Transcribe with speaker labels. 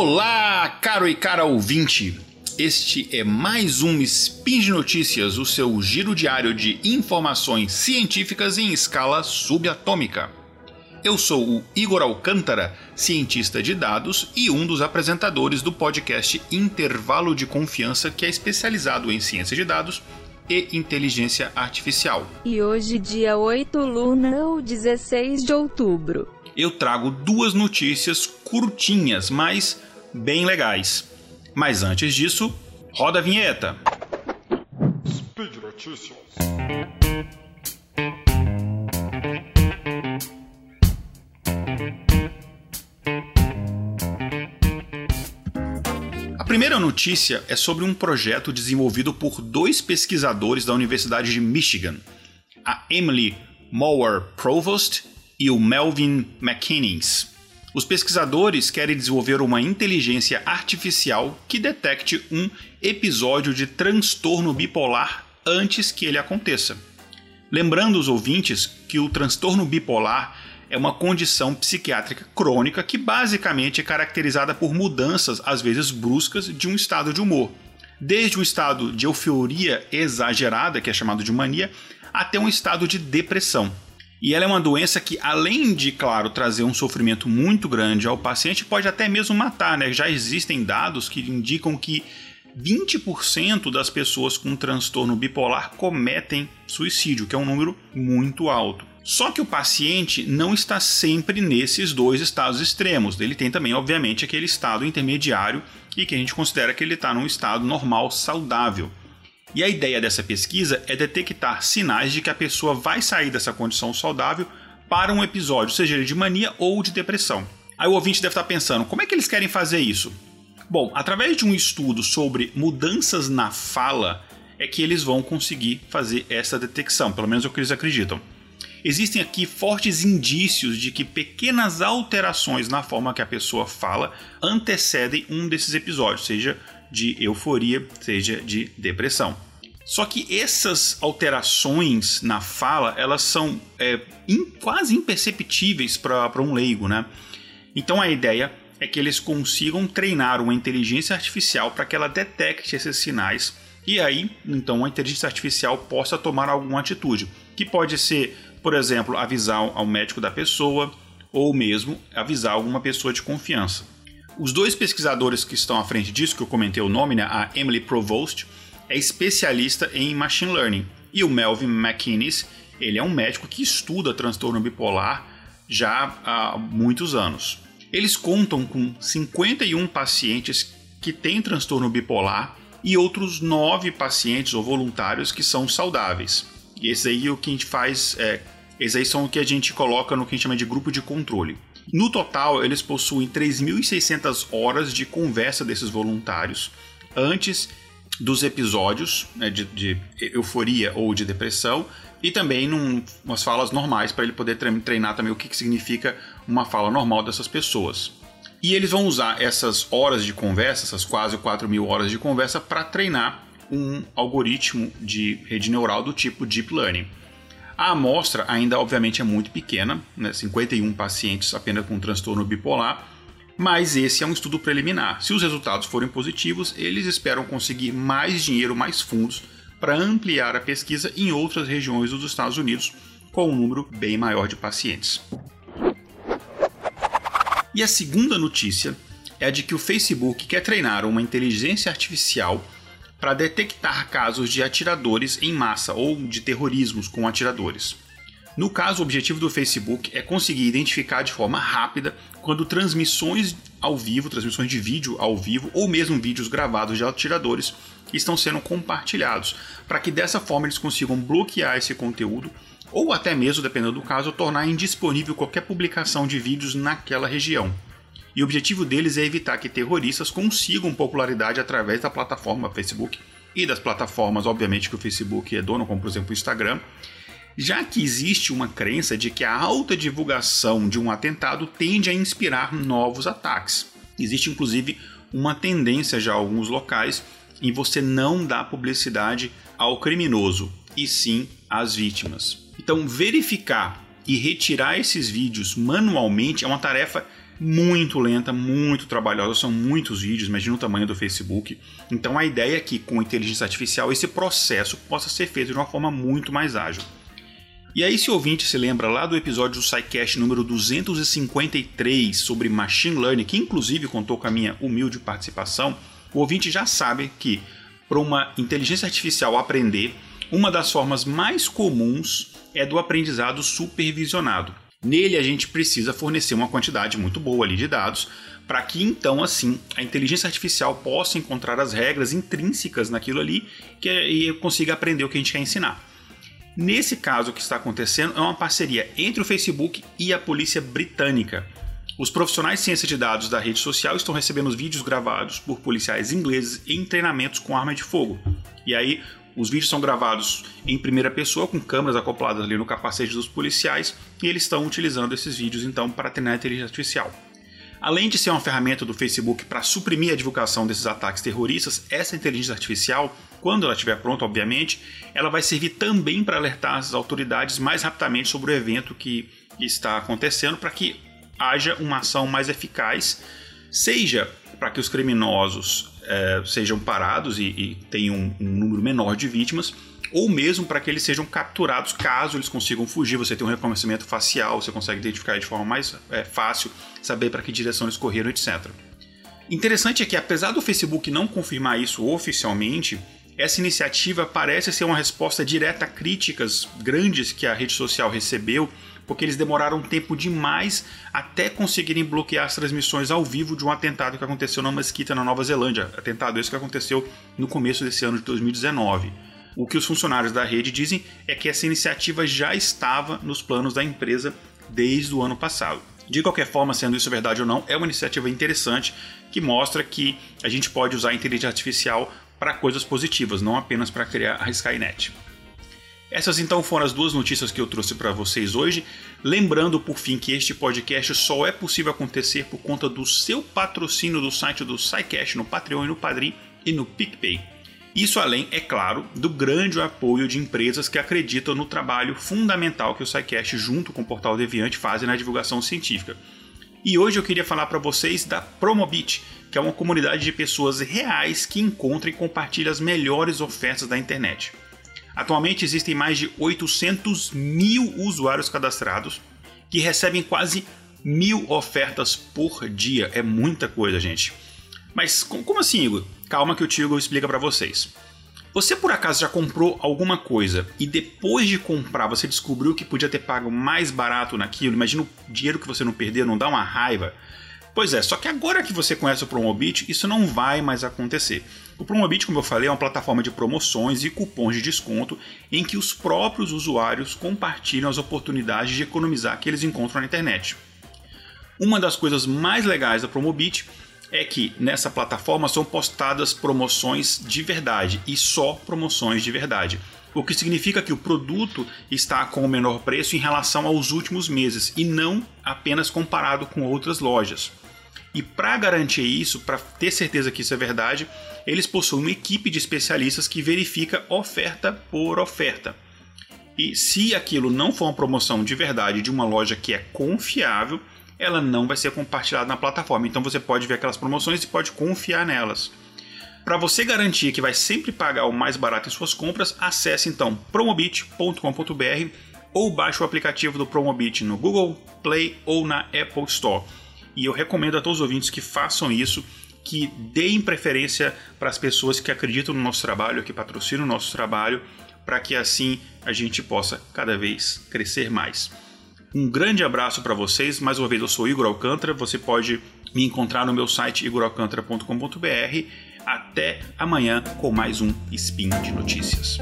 Speaker 1: Olá, caro e cara ouvinte! Este é mais um Spin de Notícias, o seu giro diário de informações científicas em escala subatômica. Eu sou o Igor Alcântara, cientista de dados e um dos apresentadores do podcast Intervalo de Confiança, que é especializado em ciência de dados e inteligência artificial.
Speaker 2: E hoje, dia 8 Luna ou 16 de outubro.
Speaker 1: Eu trago duas notícias curtinhas, mas bem legais. Mas antes disso, roda a vinheta.
Speaker 3: Speed Notícias.
Speaker 1: A primeira notícia é sobre um projeto desenvolvido por dois pesquisadores da Universidade de Michigan, a Emily Mower Provost e o Melvin McKinney. Os pesquisadores querem desenvolver uma inteligência artificial que detecte um episódio de transtorno bipolar antes que ele aconteça. Lembrando os ouvintes que o transtorno bipolar é uma condição psiquiátrica crônica que basicamente é caracterizada por mudanças, às vezes bruscas, de um estado de humor. Desde um estado de euforia exagerada, que é chamado de mania, até um estado de depressão. E ela é uma doença que, além de, claro, trazer um sofrimento muito grande ao paciente, pode até mesmo matar, né? Já existem dados que indicam que 20% das pessoas com transtorno bipolar cometem suicídio, que é um número muito alto. Só que o paciente não está sempre nesses dois estados extremos. Ele tem também, obviamente, aquele estado intermediário e que a gente considera que ele está num estado normal, saudável. E a ideia dessa pesquisa é detectar sinais de que a pessoa vai sair dessa condição saudável para um episódio, seja ele de mania ou de depressão. Aí o ouvinte deve estar pensando, como é que eles querem fazer isso? Bom, através de um estudo sobre mudanças na fala, é que eles vão conseguir fazer essa detecção, pelo menos é o que eles acreditam. Existem aqui fortes indícios de que pequenas alterações na forma que a pessoa fala antecedem um desses episódios, seja de euforia, seja de depressão. Só que essas alterações na fala, elas são é, in, quase imperceptíveis para um leigo, né? Então a ideia é que eles consigam treinar uma inteligência artificial para que ela detecte esses sinais e aí, então, a inteligência artificial possa tomar alguma atitude, que pode ser, por exemplo, avisar ao médico da pessoa ou mesmo avisar alguma pessoa de confiança. Os dois pesquisadores que estão à frente disso, que eu comentei o nome, né, a Emily Provost, é especialista em machine learning, e o Melvin McInnes, ele é um médico que estuda transtorno bipolar já há muitos anos. Eles contam com 51 pacientes que têm transtorno bipolar e outros 9 pacientes ou voluntários que são saudáveis. E esse aí é o que a gente faz, é, esses aí são o que a gente coloca no que a gente chama de grupo de controle. No total, eles possuem 3.600 horas de conversa desses voluntários antes dos episódios né, de, de, euforia ou de depressão e também num, umas falas normais para ele poder treinar também o que, que significa uma fala normal dessas pessoas. E eles vão usar essas horas de conversa, essas quase 4 mil horas de conversa, para treinar um algoritmo de rede neural do tipo Deep Learning. A amostra ainda, obviamente, é muito pequena, né? 51 pacientes apenas com transtorno bipolar, mas esse é um estudo preliminar. Se os resultados forem positivos, eles esperam conseguir mais dinheiro, mais fundos, para ampliar a pesquisa em outras regiões dos Estados Unidos, com um número bem maior de pacientes. E a segunda notícia é de que o Facebook quer treinar uma inteligência artificial para detectar casos de atiradores em massa ou de terrorismos com atiradores. No caso, o objetivo do Facebook é conseguir identificar de forma rápida quando transmissões ao vivo, transmissões de vídeo ao vivo ou mesmo vídeos gravados de atiradores estão sendo compartilhados, para que dessa forma eles consigam bloquear esse conteúdo ou até mesmo, dependendo do caso, tornar indisponível qualquer publicação de vídeos naquela região. E o objetivo deles é evitar que terroristas consigam popularidade através da plataforma Facebook e das plataformas, obviamente, que o Facebook é dono, como por exemplo o Instagram, já que existe uma crença de que a alta divulgação de um atentado tende a inspirar novos ataques. Existe inclusive uma tendência já em alguns locais em você não dar publicidade ao criminoso, e sim às vítimas. Então, verificar e retirar esses vídeos manualmente é uma tarefa muito lenta, muito trabalhosa, são muitos vídeos, imagina o tamanho do Facebook. Então a ideia é que com inteligência artificial esse processo possa ser feito de uma forma muito mais ágil. E aí, se o ouvinte se lembra lá do episódio do SciCast número 253 sobre Machine Learning, que inclusive contou com a minha humilde participação, o ouvinte já sabe que para uma inteligência artificial aprender, uma das formas mais comuns é do aprendizado supervisionado. Nele a gente precisa fornecer uma quantidade muito boa ali de dados para que então assim a inteligência artificial possa encontrar as regras intrínsecas naquilo ali que, é, e consiga aprender o que a gente quer ensinar. Nesse caso o que está acontecendo é uma parceria entre o Facebook e a polícia britânica. Os profissionais de ciência de dados da rede social estão recebendo os vídeos gravados por policiais ingleses em treinamentos com arma de fogo. E aí os vídeos são gravados em primeira pessoa, com câmeras acopladas ali no capacete dos policiais, e eles estão utilizando esses vídeos então para treinar a inteligência artificial. Além de ser uma ferramenta do Facebook para suprimir a divulgação desses ataques terroristas, essa inteligência artificial, quando ela estiver pronta, obviamente, ela vai servir também para alertar as autoridades mais rapidamente sobre o evento que está acontecendo, para que haja uma ação mais eficaz, seja para que os criminosos é, sejam parados e, e tenham um, número menor de vítimas, ou mesmo para que eles sejam capturados caso eles consigam fugir. Você tem um reconhecimento facial, você consegue identificar de forma mais é, fácil, saber para que direção eles correram, etc. Interessante é que, apesar do Facebook não confirmar isso oficialmente, essa iniciativa parece ser uma resposta direta a críticas grandes que a rede social recebeu porque eles demoraram tempo demais até conseguirem bloquear as transmissões ao vivo de um atentado que aconteceu na mesquita na Nova Zelândia. Atentado esse que aconteceu no começo desse ano de 2019. O que os funcionários da rede dizem é que essa iniciativa já estava nos planos da empresa desde o ano passado. De qualquer forma, sendo isso verdade ou não, é uma iniciativa interessante que mostra que a gente pode usar a inteligência artificial para coisas positivas, não apenas para criar a Skynet. Essas então foram as duas notícias que eu trouxe para vocês hoje. Lembrando por fim que este podcast só é possível acontecer por conta do seu patrocínio do site do SciCash no Patreon e no Padrim e no PicPay. Isso além, é claro, do grande apoio de empresas que acreditam no trabalho fundamental que o SciCash junto com o Portal Deviante fazem na divulgação científica. E hoje eu queria falar para vocês da Promobit, que é uma comunidade de pessoas reais que encontram e compartilham as melhores ofertas da internet. Atualmente existem mais de 800 mil usuários cadastrados que recebem quase mil ofertas por dia. É muita coisa, gente. Mas como assim, Igor? Calma que o Tigo explica para vocês. Você por acaso já comprou alguma coisa e depois de comprar você descobriu que podia ter pago mais barato naquilo? Imagina o dinheiro que você não perdeu, não dá uma raiva? Pois é, só que agora que você conhece o Promobit, isso não vai mais acontecer. O Promobit, como eu falei, é uma plataforma de promoções e cupons de desconto em que os próprios usuários compartilham as oportunidades de economizar que eles encontram na internet. Uma das coisas mais legais da Promobit é que nessa plataforma são postadas promoções de verdade e só promoções de verdade. O que significa que o produto está com o menor preço em relação aos últimos meses e não apenas comparado com outras lojas. E para garantir isso, para ter certeza que isso é verdade, eles possuem uma equipe de especialistas que verifica oferta por oferta. E se aquilo não for uma promoção de verdade de uma loja que é confiável, ela não vai ser compartilhada na plataforma. Então você pode ver aquelas promoções e pode confiar nelas. Para você garantir que vai sempre pagar o mais barato em suas compras, acesse então promobit.com.br ou baixe o aplicativo do Promobit no Google Play ou na Apple Store. E eu recomendo a todos os ouvintes que façam isso, que deem preferência para as pessoas que acreditam no nosso trabalho, que patrocinam o nosso trabalho, para que assim a gente possa cada vez crescer mais. Um grande abraço para vocês. Mais uma vez, eu sou Igor Alcântara. Você pode me encontrar no meu site igoralcantara.com.br. Até amanhã com mais um Spin de Notícias.